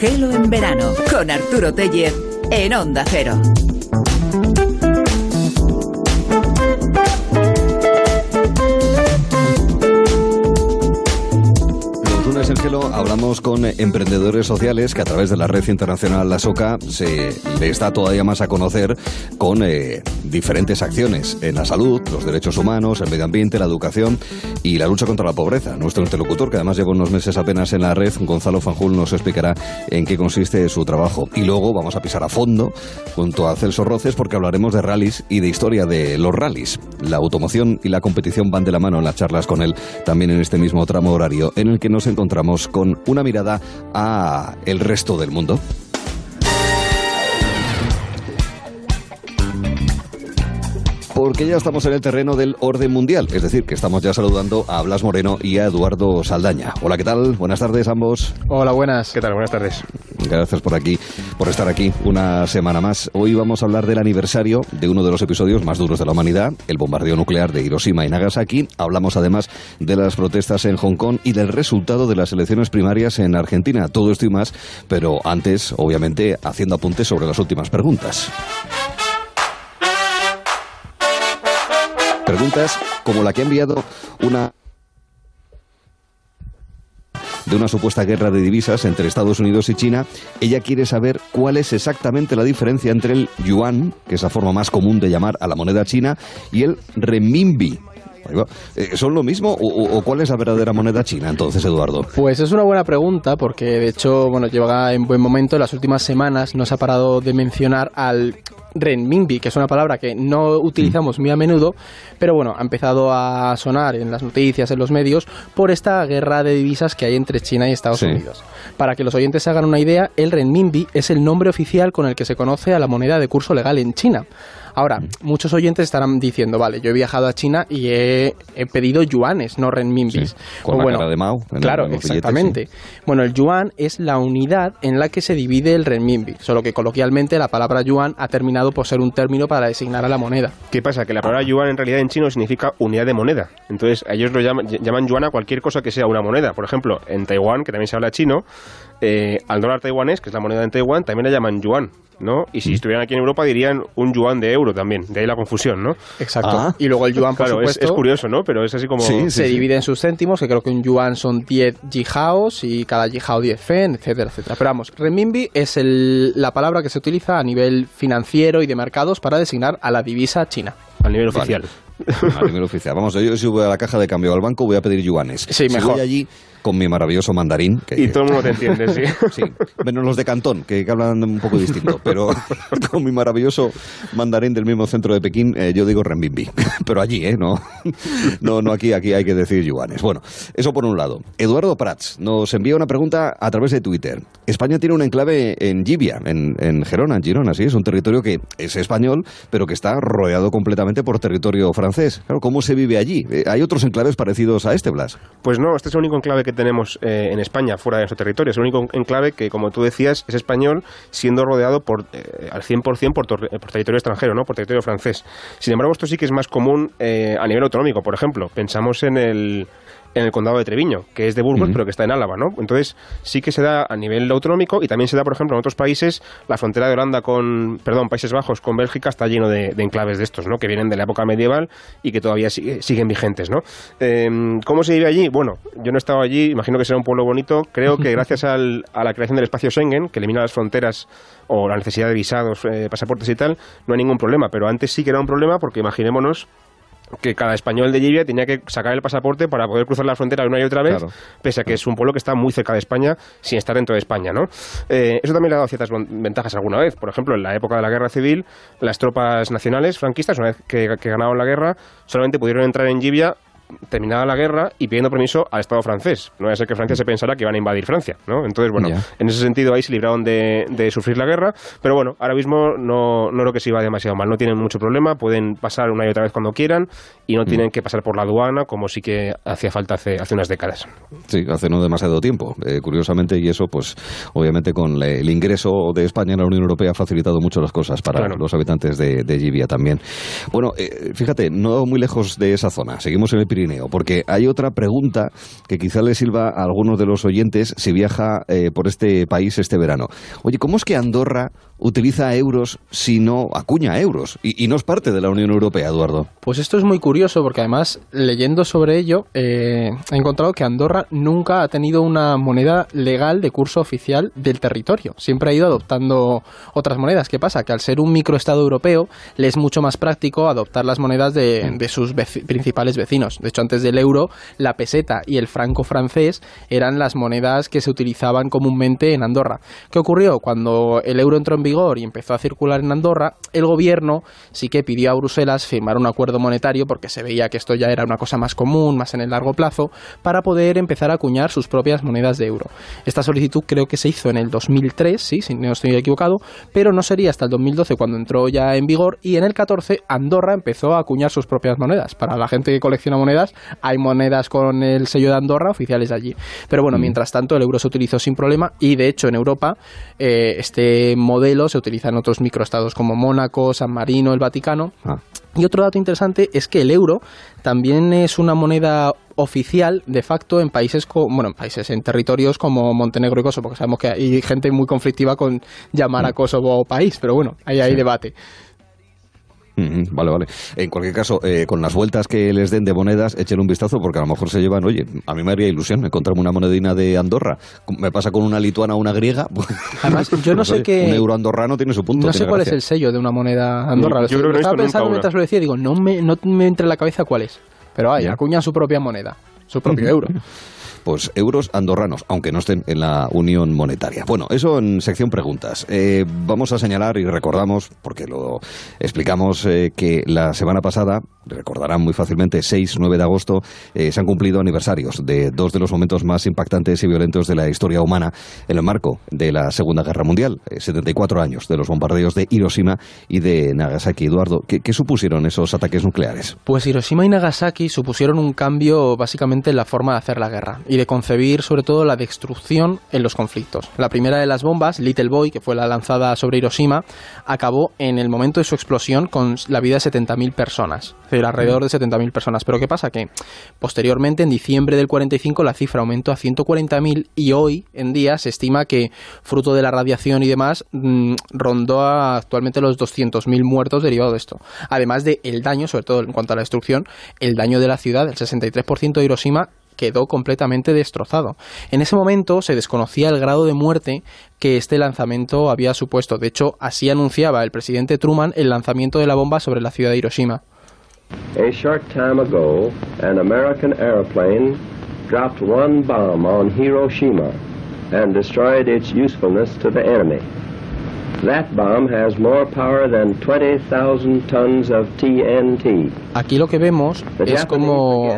Gelo en verano con Arturo Tellez en Onda Cero. Lunes en Gelo hablamos con emprendedores sociales que a través de la red internacional La Soca se le está todavía más a conocer con eh, diferentes acciones en la salud, los derechos humanos, el medio ambiente, la educación y la lucha contra la pobreza. Nuestro interlocutor, que además lleva unos meses apenas en la red, Gonzalo Fanjul, nos explicará en qué consiste su trabajo. Y luego vamos a pisar a fondo junto a Celso Roces porque hablaremos de rallies y de historia de los rallies. La automoción y la competición van de la mano en las charlas con él, también en este mismo tramo horario en el que nos encontramos con una mirada a el resto del mundo. Porque ya estamos en el terreno del orden mundial, es decir, que estamos ya saludando a Blas Moreno y a Eduardo Saldaña. Hola, ¿qué tal? Buenas tardes ambos. Hola, buenas. ¿Qué tal? Buenas tardes. Gracias por aquí, por estar aquí una semana más. Hoy vamos a hablar del aniversario de uno de los episodios más duros de la humanidad, el bombardeo nuclear de Hiroshima y Nagasaki. Hablamos además de las protestas en Hong Kong y del resultado de las elecciones primarias en Argentina. Todo esto y más, pero antes, obviamente, haciendo apuntes sobre las últimas preguntas. Preguntas como la que ha enviado una de una supuesta guerra de divisas entre Estados Unidos y China, ella quiere saber cuál es exactamente la diferencia entre el yuan, que es la forma más común de llamar a la moneda china, y el renminbi, eh, ¿Son lo mismo o, cuál es la verdadera moneda china entonces, Eduardo? Pues es una buena pregunta porque de hecho, bueno, lleva en buen momento, en las últimas semanas no se ha parado de mencionar al renminbi, que es una palabra que no utilizamos muy a menudo, pero bueno, ha empezado a sonar en las noticias, en los medios, por esta guerra de divisas que hay entre China y Estados Unidos. Para que los oyentes se hagan una idea, el renminbi es el nombre oficial con el que se conoce a la moneda de curso legal en China. Ahora, muchos oyentes estarán diciendo, vale, yo he viajado a China y he, pedido yuanes, no renminbis. con la cara de Mao. claro, exactamente. Bueno, el yuan es la unidad en la que se divide el renminbi, solo que coloquialmente la palabra yuan ha terminado por ser un término para designar a la moneda. ¿Qué pasa? Que la palabra yuan en realidad en chino significa unidad de moneda. Entonces, ellos lo llaman, llaman yuan a cualquier cosa que sea una moneda. Por ejemplo, en Taiwán, que también se habla chino, eh, al dólar taiwanés, que es la moneda en Taiwán, también le llaman yuan, ¿no? Y si mm. estuvieran aquí en Europa dirían un yuan de euro también, de ahí la confusión, ¿no? Exacto. Ah. Y luego el yuan, por supuesto... Es, curioso, ¿no? Pero es así como... se divide en sus céntimos, que creo que un yuan son 10 jihaos y cada jihao 10 fen, etcétera, etcétera. Pero vamos, renminbi es la palabra que se utiliza a nivel financiero y de mercados para designar a la divisa china. A nivel oficial. A nivel oficial. Vamos, yo si voy a la caja de cambio al banco voy a pedir yuanes. Sí, mejor. voy allí con mi maravilloso mandarín. y todo el mundo te entiende, sí. sí. Menos los de Cantón, que, hablan un poco distinto. Pero con mi maravilloso mandarín del mismo centro de Pekín, eh, yo digo renminbi. Pero allí, ¿eh? No, no, no aquí, aquí hay que decir yuanes. Bueno, eso por un lado. Eduardo Prats nos envía una pregunta a través de Twitter. España tiene un enclave en Gibia, en, en Gerona, en Girona, sí. Es un territorio que es español, pero que está rodeado completamente por territorio francés. Claro, ¿cómo se vive allí? Eh, ¿Hay otros enclaves parecidos a este, Blas? Pues no, este es el único enclave que tenemos eh, en España, fuera de nuestro territorio. Es el único enclave que, como tú decías, es español, siendo rodeado por, eh, al 100% por, por territorio extranjero, ¿no? por territorio francés. Sin embargo, esto sí que es más común eh, a nivel autonómico. Por ejemplo, pensamos en el en el condado de Treviño, que es de Burgos, pero que está en Álava, ¿no? Entonces, sí que se da a nivel autonómico y también se da, por ejemplo, en otros países, la frontera de Holanda con, perdón, Países Bajos con Bélgica está lleno de, enclaves de estos, ¿no? Que vienen de la época medieval y que todavía siguen vigentes, ¿no? Em, ¿Cómo se vive allí? Bueno, yo no he estado allí, imagino que será un pueblo bonito. Creo que gracias a la creación del espacio Schengen, que elimina las fronteras o la necesidad de visados, eh, pasaportes y tal, no hay ningún problema. Pero antes sí que era un problema porque imaginémonos que cada español de Libia tenía que sacar el pasaporte para poder cruzar la frontera una y otra vez, pese a que es un pueblo que está muy cerca de España sin estar dentro de España, ¿no? Eh, eso también le ha dado ciertas ventajas alguna vez. Por ejemplo, en la época de la Guerra Civil, las tropas nacionales franquistas, una vez que, que ganaron la guerra, solamente pudieron entrar en Libia terminada la guerra y pidiendo permiso al Estado francés. No va a ser que Francia se pensara que iban a invadir Francia, ¿no? Entonces, bueno, en ese sentido ahí se libraron de, sufrir la guerra, pero bueno, ahora mismo no, no creo que se iba demasiado mal, no tienen mucho problema, pueden pasar una y otra vez cuando quieran y no mm. tienen que pasar por la aduana como sí que hacía falta hace, hace unas décadas. Sí, hace no demasiado tiempo, eh, curiosamente, y eso pues obviamente con el ingreso de España en la Unión Europea ha facilitado mucho las cosas para los habitantes de, de Libia también. Bueno, eh, fíjate, no muy lejos de esa zona, seguimos en el Porque hay otra pregunta que quizá le sirva a algunos de los oyentes si viaja eh, por este país este verano. Oye, ¿cómo es que Andorra utiliza euros si no acuña euros? Y, no es parte de la Unión Europea, Eduardo. Pues esto es muy curioso porque además, leyendo sobre ello, eh, he encontrado que Andorra nunca ha tenido una moneda legal de curso oficial del territorio. Siempre ha ido adoptando otras monedas. ¿Qué pasa? Que al ser un microestado europeo, le es mucho más práctico adoptar las monedas de, de sus principales vecinos. De hecho, antes del euro, la peseta y el franco francés eran las monedas que se utilizaban comúnmente en Andorra. ¿Qué ocurrió? Cuando el euro entró en vigor y empezó a circular en Andorra, el gobierno sí que pidió a Bruselas firmar un acuerdo monetario porque se veía que esto ya era una cosa más común, más en el largo plazo, para poder empezar a acuñar sus propias monedas de euro. Esta solicitud creo que se hizo en el 2003, sí, si no estoy equivocado, pero no sería hasta el 2012 cuando entró ya en vigor y en el 14 Andorra empezó a acuñar sus propias monedas. Para la gente que colecciona monedas, hay monedas con el sello de Andorra oficiales allí. Pero bueno, mm. mientras tanto el euro se utilizó sin problema y de hecho en Europa eh, este modelo se utiliza en otros microestados como Mónaco, San Marino, el Vaticano. Ah. Y otro dato interesante es que el euro también es una moneda oficial de facto en países bueno en países en territorios como Montenegro y Kosovo porque sabemos que hay gente muy conflictiva con llamar a mm. Kosovo país pero bueno ahí hay debate Vale, vale. En cualquier caso, eh, con las vueltas que les den de monedas, echen un vistazo porque a lo mejor se llevan, oye, a mí me haría ilusión encontrarme una monedina de Andorra. Me pasa con una lituana o una griega. Además, yo no, sé qué... Un euro andorrano tiene su punto. No sé cuál es el sello de una moneda andorra. Yo creo que estaba pensando mientras lo decía, digo, no me, no me entra en la cabeza cuál es. Pero hay, acuña su propia moneda, su propio euro. Pues euros andorranos, aunque no estén en la Unión Monetaria. Bueno, eso en sección preguntas. Eh, vamos a señalar y recordamos, porque lo explicamos, eh, que la semana pasada, recordarán muy fácilmente, 6-9 de agosto, eh, se han cumplido aniversarios de dos de los momentos más impactantes y violentos de la historia humana en el marco de la Segunda Guerra Mundial. 74 años de los bombardeos de Hiroshima y de Nagasaki. Eduardo, ¿qué, ¿qué supusieron esos ataques nucleares? Pues Hiroshima y Nagasaki supusieron un cambio básicamente en la forma de hacer la guerra de concebir sobre todo la destrucción en los conflictos. La primera de las bombas, Little Boy, que fue la lanzada sobre Hiroshima, acabó en el momento de su explosión con la vida de 70.000 personas, es alrededor de 70.000 personas. Pero ¿qué pasa? Que posteriormente, en diciembre del 45, la cifra aumentó a 140.000 y hoy en día se estima que, fruto de la radiación y demás, mm, rondó actualmente los 200.000 muertos derivados de esto. Además de el daño, sobre todo en cuanto a la destrucción, el daño de la ciudad, el 63% de Hiroshima quedó completamente destrozado. En ese momento se desconocía el grado de muerte que este lanzamiento había supuesto. De hecho, así anunciaba el presidente Truman el lanzamiento de la bomba sobre la ciudad de Hiroshima. A short time ago, an American airplane dropped one bomb on Hiroshima and destroyed its usefulness to the enemy. Aquí lo que vemos es como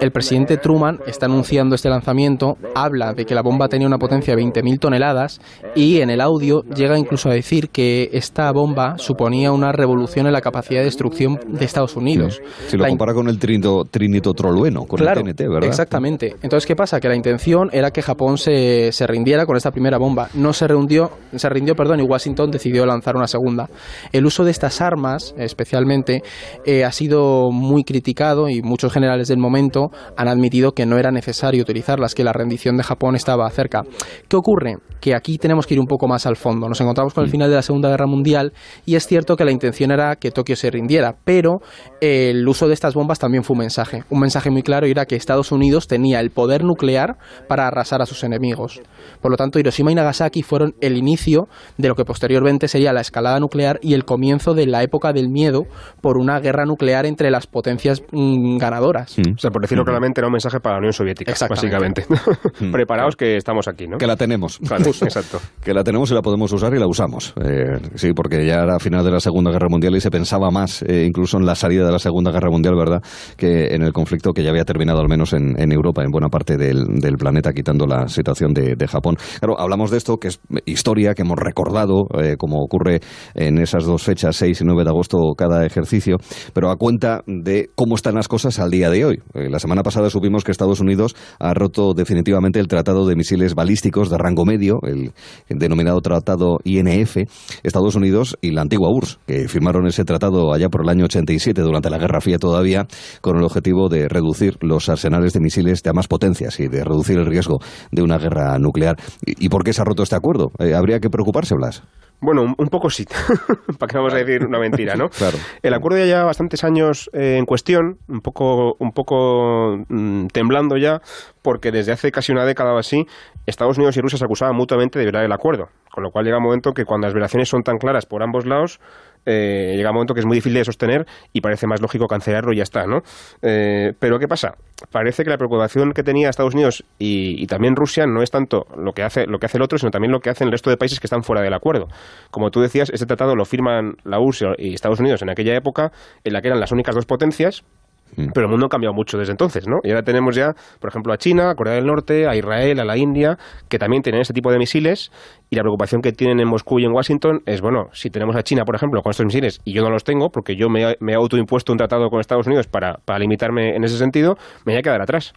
el presidente Truman está anunciando este lanzamiento, habla de que la bomba tenía una potencia de 20.000 toneladas y en el audio llega incluso a decir que esta bomba suponía una revolución en la capacidad de destrucción de Estados Unidos. Si lo compara con el trinito, trinito trolueno, con el TNT, ¿verdad? Exactamente. Entonces, ¿qué pasa? Que la intención era que Japón se, se rindiera con esta primera bomba. No se rindió, se rindió, perdón, y Washington decidió lanzar una segunda. El uso de estas armas, especialmente, eh, ha sido muy criticado y muchos generales del momento han admitido que no era necesario utilizarlas, que la rendición de Japón estaba cerca. ¿Qué ocurre? Que aquí tenemos que ir un poco más al fondo. Nos encontramos con el mm. final de la Segunda Guerra Mundial y es cierto que la intención era que Tokio se rindiera, pero eh, el uso de estas bombas también fue un mensaje. Un mensaje muy claro era que Estados Unidos tenía el poder nuclear para arrasar a sus enemigos. Por lo tanto, Hiroshima y Nagasaki fueron el inicio de lo que posteriormente sería la escalada nuclear y el comienzo de la época del miedo por una guerra nuclear entre las potencias mm, ganadoras. Mm. O sea, por decirlo claramente, era un mensaje para la Unión Soviética, básicamente. Mm. Preparaos que estamos aquí, ¿no? Que la tenemos. exacto. Que la tenemos y la podemos usar y la usamos. Eh, sí, porque ya era a final de la Segunda Guerra Mundial y se pensaba más, eh, incluso en la salida de la Segunda Guerra Mundial, ¿verdad?, que en el conflicto que ya había terminado al menos en, Europa, en buena parte del, planeta, quitando la situación de, Japón. Claro, hablamos de esto, que es historia, que hemos recordado, eh, como ocurre en esas dos fechas, 6 y 9 de agosto, cada ejercicio, pero a cuenta de cómo están las cosas al día de hoy. la semana semana pasada supimos que Estados Unidos ha roto definitivamente el Tratado de Misiles Balísticos de rango medio, el, denominado Tratado INF. Estados Unidos y la antigua URSS, que firmaron ese tratado allá por el año 87, durante la Guerra Fría todavía, con el objetivo de reducir los arsenales de misiles de más potencias y de reducir el riesgo de una guerra nuclear. ¿Y, por qué se ha roto este acuerdo? Eh, ¿Habría que preocuparse, Blas? Bueno, un, poco sí, para que vamos a decir una mentira, ¿no? Claro. El acuerdo ya lleva bastantes años eh, en cuestión, un poco, un poco mm, temblando ya, porque desde hace casi una década o así, Estados Unidos y Rusia se acusaban mutuamente de violar el acuerdo, con lo cual llega un momento que cuando las violaciones son tan claras por ambos lados, eh, llega un momento que es muy difícil de sostener y parece más lógico cancelarlo y ya está, ¿no? Eh, pero ¿qué pasa? Parece que la preocupación que tenía Estados Unidos y, también Rusia no es tanto lo que, hace, lo que hace el otro, sino también lo que hacen el resto de países que están fuera del acuerdo. Como tú decías, este tratado lo firman la URSS y Estados Unidos en aquella época en la que eran las únicas dos potencias. Pero el mundo ha cambiado mucho desde entonces, ¿no? Y ahora tenemos ya, por ejemplo, a China, a Corea del Norte, a Israel, a la India, que también tienen ese tipo de misiles. Y la preocupación que tienen en Moscú y en Washington es, bueno, si tenemos a China, por ejemplo, con estos misiles y yo no los tengo, porque yo me, he autoimpuesto un tratado con Estados Unidos para, para limitarme en ese sentido, me voy a quedar atrás.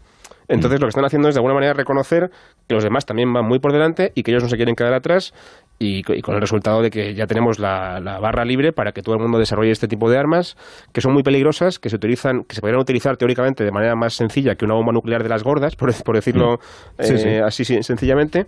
Entonces lo que están haciendo es de alguna manera reconocer que los demás también van muy por delante y que ellos no se quieren quedar atrás y, con el resultado de que ya tenemos la, barra libre para que todo el mundo desarrolle este tipo de armas que son muy peligrosas, que se utilizan, que se podrían utilizar teóricamente de manera más sencilla que una bomba nuclear de las gordas, por, decirlo mm. eh, así sencillamente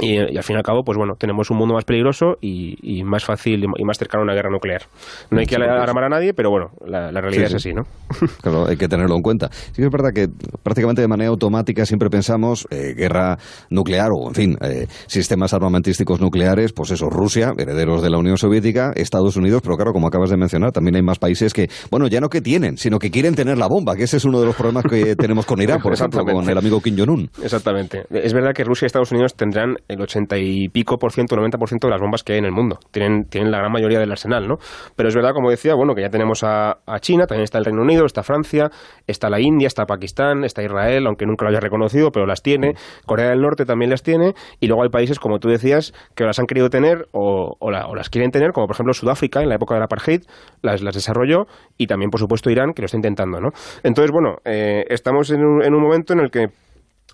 y, al fin y al cabo, pues bueno, tenemos un mundo más peligroso y, más fácil y más cercano a una guerra nuclear. No hay que alarmar a nadie, pero bueno, la, realidad es así, ¿no? Claro, hay que tenerlo en cuenta. Sí es verdad que prácticamente de manera automática siempre pensamos eh, guerra nuclear o, en fin, eh, sistemas armamentísticos nucleares, pues eso, Rusia, herederos de la Unión Soviética, Estados Unidos, pero claro, como acabas de mencionar, también hay más países que, bueno, ya no que tienen, sino que quieren tener la bomba, que ese es uno de los problemas que tenemos con Irán, por ejemplo, con el amigo Kim Jong-un. Exactamente. Es verdad que Rusia y Estados Unidos tendrán el 80 y pico por ciento, 90 por ciento de las bombas que hay en el mundo. Tienen, tienen la gran mayoría del arsenal, ¿no? Pero es verdad, como decía, bueno, que ya tenemos a, China, también está el Reino Unido, está Francia, está la India, está Pakistán, está Israel, aunque nunca lo haya reconocido, pero las tiene. Corea del Norte también las tiene. Y luego hay países, como tú decías, que las han querido tener o, o, las quieren tener, como por ejemplo Sudáfrica en la época del apartheid, las, las desarrolló. Y también, por supuesto, Irán, que lo está intentando, ¿no? Entonces, bueno, eh, estamos en un, en un momento en el que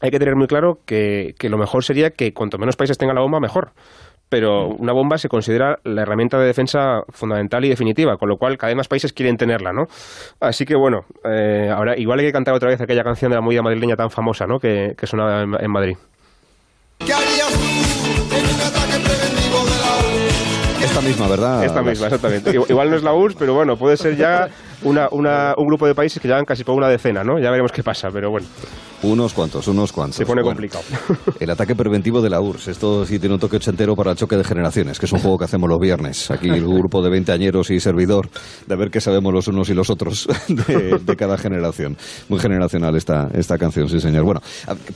hay que tener muy claro que, lo mejor sería que cuanto menos países tengan la bomba, mejor pero una bomba se considera la herramienta de defensa fundamental y definitiva, con lo cual cada vez más países quieren tenerla, ¿no? Así que bueno, eh, ahora igual hay que cantar otra vez aquella canción de la movida madrileña tan famosa, ¿no? Que, que sonaba en, Madrid. Esta misma, ¿verdad? Esta misma, exactamente. Igual no es la URSS, pero bueno, puede ser ya una, una, un grupo de países que llevan casi por una decena, ¿no? Ya veremos qué pasa, pero bueno. Unos cuantos, unos cuantos. Se pone complicado. El ataque preventivo de la URSS. Esto sí tiene un toque ochentero para el choque de generaciones, que es un juego que hacemos los viernes. Aquí el grupo de veinteañeros y servidor, de ver qué sabemos los unos y los otros de, cada generación. Muy generacional esta, esta canción, sí, señor. Bueno,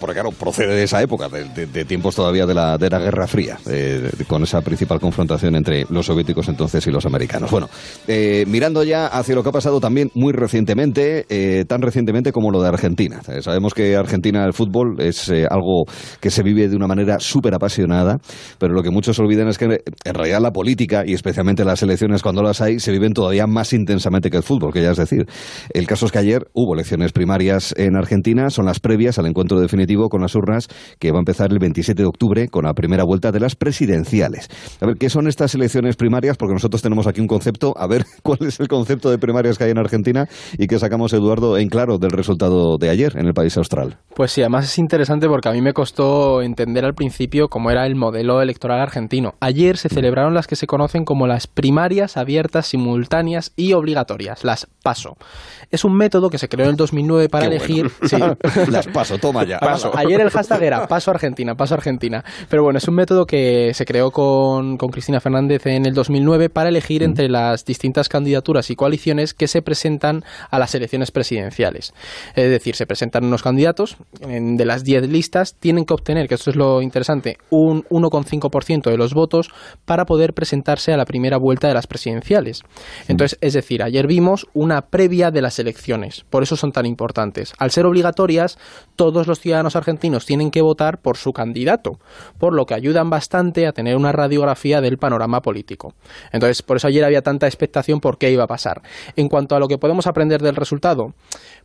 porque claro, procede de esa época, de, tiempos todavía de la, de la Guerra Fría, eh, con esa principal confrontación entre los soviéticos entonces y los americanos. Bueno, eh, mirando ya hacia lo que ha pasado también muy recientemente, eh, tan recientemente como lo de Argentina. sabemos que Argentina el fútbol es eh, algo que se vive de una manera súper apasionada, pero lo que muchos olvidan es que en realidad la política, y especialmente las elecciones cuando las hay, se viven todavía más intensamente que el fútbol, que ya es decir. El caso es que ayer hubo elecciones primarias en Argentina, son las previas al encuentro definitivo con las urnas que va a empezar el 27 de octubre con la primera vuelta de las presidenciales. A ver, ¿qué son estas elecciones primarias? Porque nosotros tenemos aquí un concepto, a ver cuál es el concepto de primarias que hay en Argentina y que sacamos, Eduardo, en claro del resultado de ayer en el país austral. Pues sí, además es interesante porque a mí me costó entender al principio cómo era el modelo electoral argentino. Ayer se celebraron las que se conocen como las primarias abiertas, simultáneas y obligatorias, las PASO. Es un método que se creó en el 2009 para elegir... las PASO, toma ya. Ayer el hashtag era Paso Argentina, Paso Argentina. Pero bueno, es un método que se creó con, con Cristina Fernández en el 2009 para elegir entre las distintas candidaturas y coaliciones que se presentan a las elecciones presidenciales. Es decir, se presentan unos candidatos de las 10 listas, tienen que obtener, que esto es lo interesante, un 1,5% de los votos para poder presentarse a la primera vuelta de las presidenciales. Entonces, es decir, ayer vimos una previa de las elecciones, por eso son tan importantes. Al ser obligatorias, todos los ciudadanos argentinos tienen que votar por su candidato, por lo que ayudan bastante a tener una radiografía del panorama político. Entonces, por eso ayer había tanta expectación por qué iba a pasar. En cuanto a lo que podemos aprender del resultado,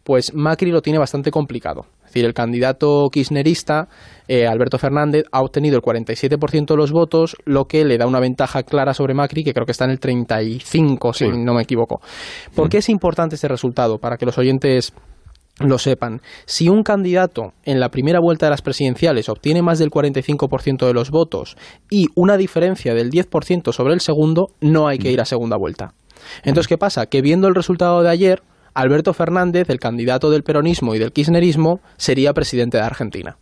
pues Macri lo tiene bastante complicado. Es decir, el candidato kirchnerista, eh, Alberto Fernández, ha obtenido el 47% de los votos, lo que le da una ventaja clara sobre Macri, que creo que está en el 35, si no me equivoco. ¿Por qué es importante este resultado? Para que los oyentes lo sepan. Si un candidato en la primera vuelta de las presidenciales obtiene más del 45% de los votos y una diferencia del 10% sobre el segundo, no hay que ir a segunda vuelta. Entonces, ¿qué pasa? Que viendo el resultado de ayer, Alberto Fernández, el candidato del peronismo y del kirchnerismo, sería presidente de Argentina.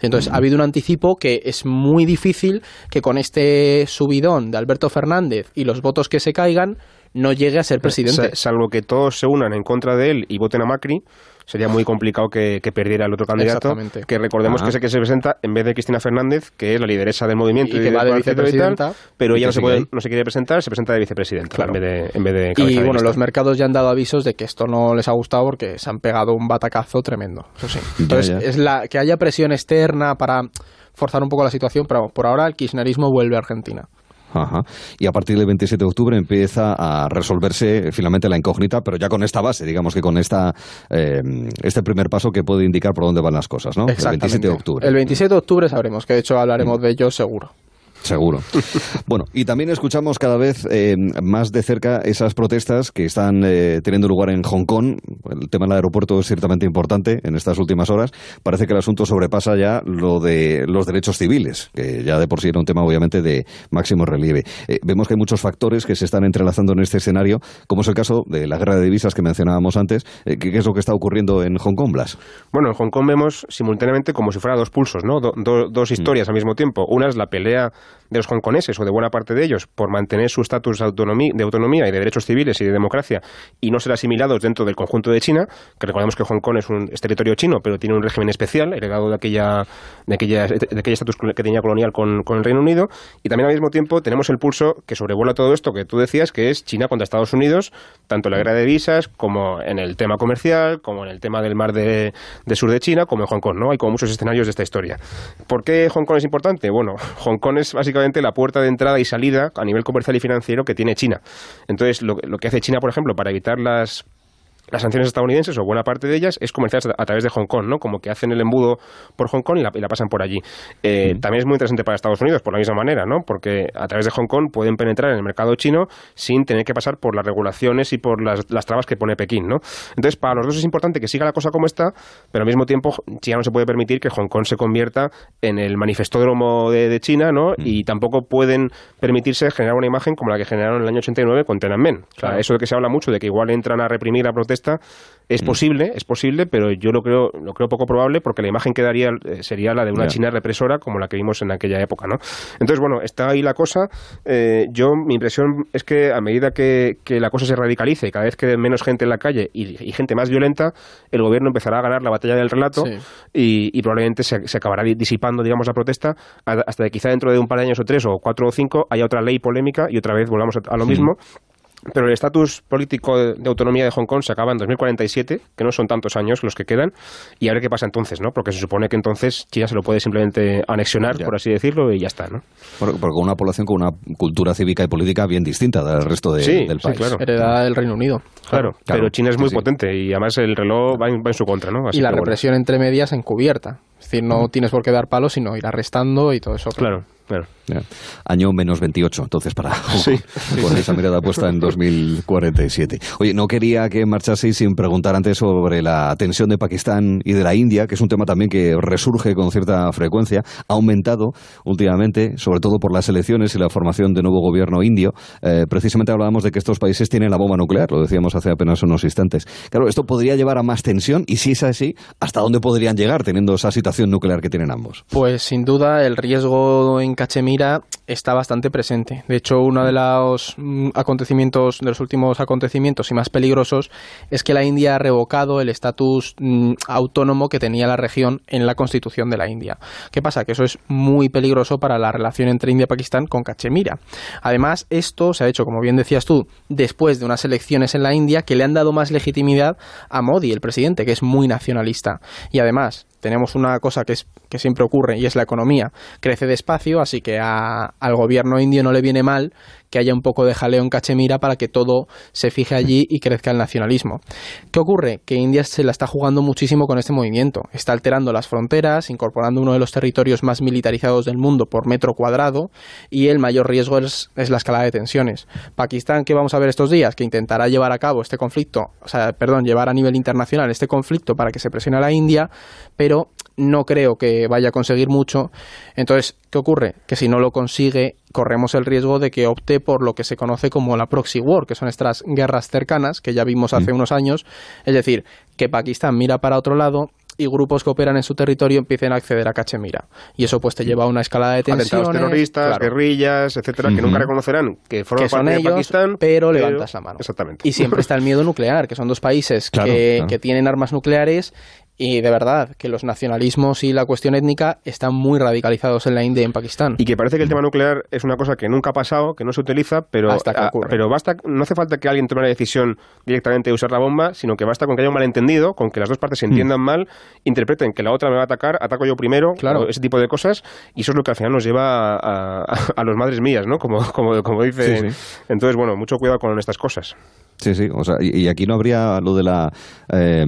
Entonces, ha habido un anticipo que es muy difícil que con este subidón de Alberto Fernández y los votos que se caigan, no llegue a ser presidente. Salvo que todos se unan en contra de él y voten a Macri, sería muy complicado que, perdiera el otro candidato. Que recordemos que es el que se presenta en vez de Cristina Fernández, que es la lideresa del movimiento y, que va de vicepresidenta. pero ella no se, puede, no se quiere presentar, se presenta de vicepresidenta en vez de, en vez de Y bueno, los mercados ya han dado avisos de que esto no les ha gustado porque se han pegado un batacazo tremendo. Eso sí. Entonces, es la que haya presión externa para forzar un poco la situación, pero por ahora el kirchnerismo vuelve a Argentina. Ajá. Y a partir del 27 de octubre empieza a resolverse eh, finalmente la incógnita, pero ya con esta base, digamos que con esta eh, este primer paso que puede indicar por dónde van las cosas, ¿no? El 27 de octubre. El 27 de octubre sabremos, que de hecho hablaremos mm. de ello seguro. Seguro. Bueno, y también escuchamos cada vez eh, más de cerca esas protestas que están eh, teniendo lugar en Hong Kong. El tema del aeropuerto es ciertamente importante en estas últimas horas. Parece que el asunto sobrepasa ya lo de los derechos civiles, que ya de por sí era un tema obviamente de máximo relieve. Eh, vemos que hay muchos factores que se están entrelazando en este escenario, como es el caso de la guerra de divisas que mencionábamos antes. ¿Qué es lo que está ocurriendo en Hong Kong, Blas? Bueno, en Hong Kong vemos simultáneamente como si fuera dos pulsos, ¿no? dos mm. historias al mismo tiempo. Una es la pelea de los hongkoneses o de buena parte de ellos por mantener su estatus de autonomía, y de derechos civiles y de democracia y no ser asimilados dentro del conjunto de China, que recordemos que Hong Kong es un territorio chino, pero tiene un régimen especial heredado de aquella de aquella de aquella estatus que tenía colonial con, con, el Reino Unido y también al mismo tiempo tenemos el pulso que sobrevuela todo esto que tú decías que es China contra Estados Unidos, tanto en la guerra de visas como en el tema comercial, como en el tema del mar de, sur de China, como en Hong Kong, ¿no? Hay como muchos escenarios de esta historia. ¿Por qué Hong Kong es importante? Bueno, Hong Kong es básicamente la puerta de entrada y salida a nivel comercial y financiero que tiene China. Entonces, lo, lo que hace China, por ejemplo, para evitar las las sanciones estadounidenses, o buena parte de ellas, es comercial a través de Hong Kong, ¿no? Como que hacen el embudo por Hong Kong y la, pasan por allí. Eh, también es muy interesante para Estados Unidos, por la misma manera, ¿no? Porque a través de Hong Kong pueden penetrar en el mercado chino sin tener que pasar por las regulaciones y por las, trabas que pone Pekín, ¿no? Entonces, para los dos es importante que siga la cosa como está, pero al mismo tiempo China no se puede permitir que Hong Kong se convierta en el manifestódromo de, China, ¿no? Y tampoco pueden permitirse generar una imagen como la que generaron en el año 89 con Tiananmen. O sea, eso de que se habla mucho de que igual entran a reprimir la protesta es mm. posible, es posible, pero yo lo creo, lo creo poco probable porque la imagen que daría eh, sería la de una China represora como la que vimos en aquella época, ¿no? Entonces, bueno, está ahí la cosa. Eh, yo, mi impresión es que a medida que, la cosa se radicalice, cada vez que menos gente en la calle y, gente más violenta, el gobierno empezará a ganar la batalla del relato y, probablemente se, acabará disipando, digamos, la protesta hasta que quizá dentro de un par de años o tres o cuatro o cinco haya otra ley polémica y otra vez volvamos a, lo mismo. Pero el estatus político de, autonomía de Hong Kong se acaba en 2047, que no son tantos años los que quedan, y a ver qué pasa entonces, ¿no? Porque se supone que entonces China se lo puede simplemente anexionar, por así decirlo, y ya está, ¿no? Porque, con una población con una cultura cívica y política bien distinta del resto del país. Sí, claro. Heredada del Reino Unido. Claro, pero China es muy potente y además el reloj va en, su contra, ¿no? y la represión entre medias encubierta. Es decir, no tienes por qué dar palos, sino ir arrestando y todo eso. Claro. Claro. Año menos 28, entonces, para sí. con esa mirada puesta en 2047. Oye, no quería que marchaseis sin preguntar antes sobre la tensión de Pakistán y de la India, que es un tema también que resurge con cierta frecuencia. Ha aumentado últimamente, sobre todo por las elecciones y la formación de nuevo gobierno indio. Eh, precisamente hablábamos de que estos países tienen la bomba nuclear, lo decíamos hace apenas unos instantes. Claro, esto podría llevar a más tensión y si es así, ¿hasta dónde podrían llegar teniendo esa situación nuclear que tienen ambos? Pues sin duda el riesgo en Cachemira está bastante presente. De hecho, uno de los mm, acontecimientos, de los últimos acontecimientos y más peligrosos, es que la India ha revocado el estatus mm, autónomo que tenía la región en la constitución de la India. ¿Qué pasa? Que eso es muy peligroso para la relación entre India y Pakistán con Cachemira. Además, esto se ha hecho, como bien decías tú, después de unas elecciones en la India que le han dado más legitimidad a Modi, el presidente, que es muy nacionalista. Y además, tenemos una cosa que, es, que siempre ocurre y es la economía. Crece despacio, así que a, al gobierno indio no le viene mal que haya un poco de jaleo en Cachemira para que todo se fije allí y crezca el nacionalismo. ¿Qué ocurre? Que India se la está jugando muchísimo con este movimiento. Está alterando las fronteras, incorporando uno de los territorios más militarizados del mundo por metro cuadrado y el mayor riesgo es, la escalada de tensiones. Pakistán, ¿qué vamos a ver estos días? Que intentará llevar a cabo este conflicto, o sea, perdón, llevar a nivel internacional este conflicto para que se presione a la India, pero no creo que vaya a conseguir mucho. Entonces, ¿qué ocurre? Que si no lo consigue, corremos el riesgo de que opte por lo que se conoce como la proxy war, que son estas guerras cercanas que ya vimos hace mm. unos años. Es decir, que Pakistán mira para otro lado y grupos que operan en su territorio empiecen a acceder a Cachemira. Y eso pues te lleva a una escalada de tensiones. terroristas, guerrillas, etcétera, que nunca reconocerán que forman parte de Pakistán. Pero, levantas la mano. Exactamente. Y siempre está el miedo nuclear, que son dos países que, que tienen armas nucleares y de verdad que los nacionalismos y la cuestión étnica están muy radicalizados en la India y en Pakistán. Y que parece que el tema nuclear es una cosa que nunca ha pasado, que no se utiliza, pero, pero basta, no hace falta que alguien tome la decisión directamente de usar la bomba, sino que basta con que haya un malentendido, con que las dos partes se entiendan mm. mal, interpreten que la otra me va a atacar, ataco yo primero, claro. ese tipo de cosas, y eso es lo que al final nos lleva a, a, los madres mías, ¿no? Como, como, como dice. Entonces, bueno, mucho cuidado con estas cosas. Sí, sí, o sea, y, aquí no habría lo de la eh,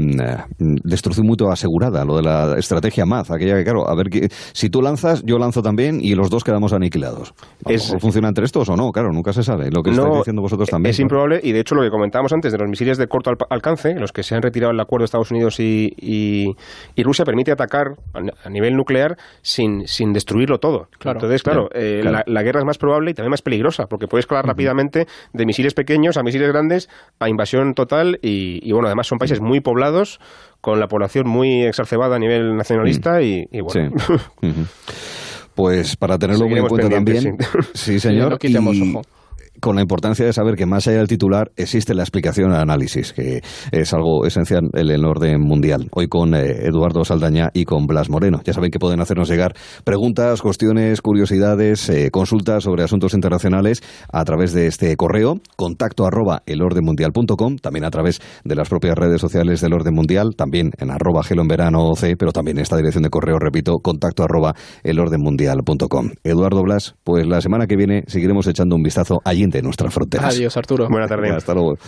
destrucción mutua asegurada, lo de la estrategia MAZ, aquella que, claro, a ver, que, si tú lanzas, yo lanzo también y los dos quedamos aniquilados. Es, ¿Funciona entre estos o no? Claro, nunca se sabe, lo que estáis diciendo vosotros también. Es improbable, y de hecho lo que comentábamos antes de los misiles de corto alcance, los que se han retirado el acuerdo de Estados Unidos y, y, Rusia, permite atacar a nivel nuclear sin, sin destruirlo todo. Entonces, claro, eh, La, guerra es más probable y también más peligrosa, porque puede escalar rápidamente de misiles pequeños a misiles grandes a invasión total y, bueno, además son países muy poblados con la población muy exacerbada a nivel nacionalista y, bueno. Pues para tenerlo muy en cuenta también. Sí, señor con la importancia de saber que más allá del titular existe la explicación al análisis, que es algo esencial en el orden mundial. Hoy con eh, Eduardo Saldaña y con Blas Moreno. Ya saben que pueden hacernos llegar preguntas, cuestiones, curiosidades, eh, consultas sobre asuntos internacionales a través de este correo, contacto arroba elordenmundial.com, también a través de las propias redes sociales del Orden Mundial, también en arroba gelo en verano C, pero también en esta dirección de correo, repito, contacto arroba elordenmundial.com. Eduardo Blas, pues la semana que viene seguiremos echando un vistazo allí de nuestra frontera. Adiós, Arturo. Buenas tardes. Hasta luego.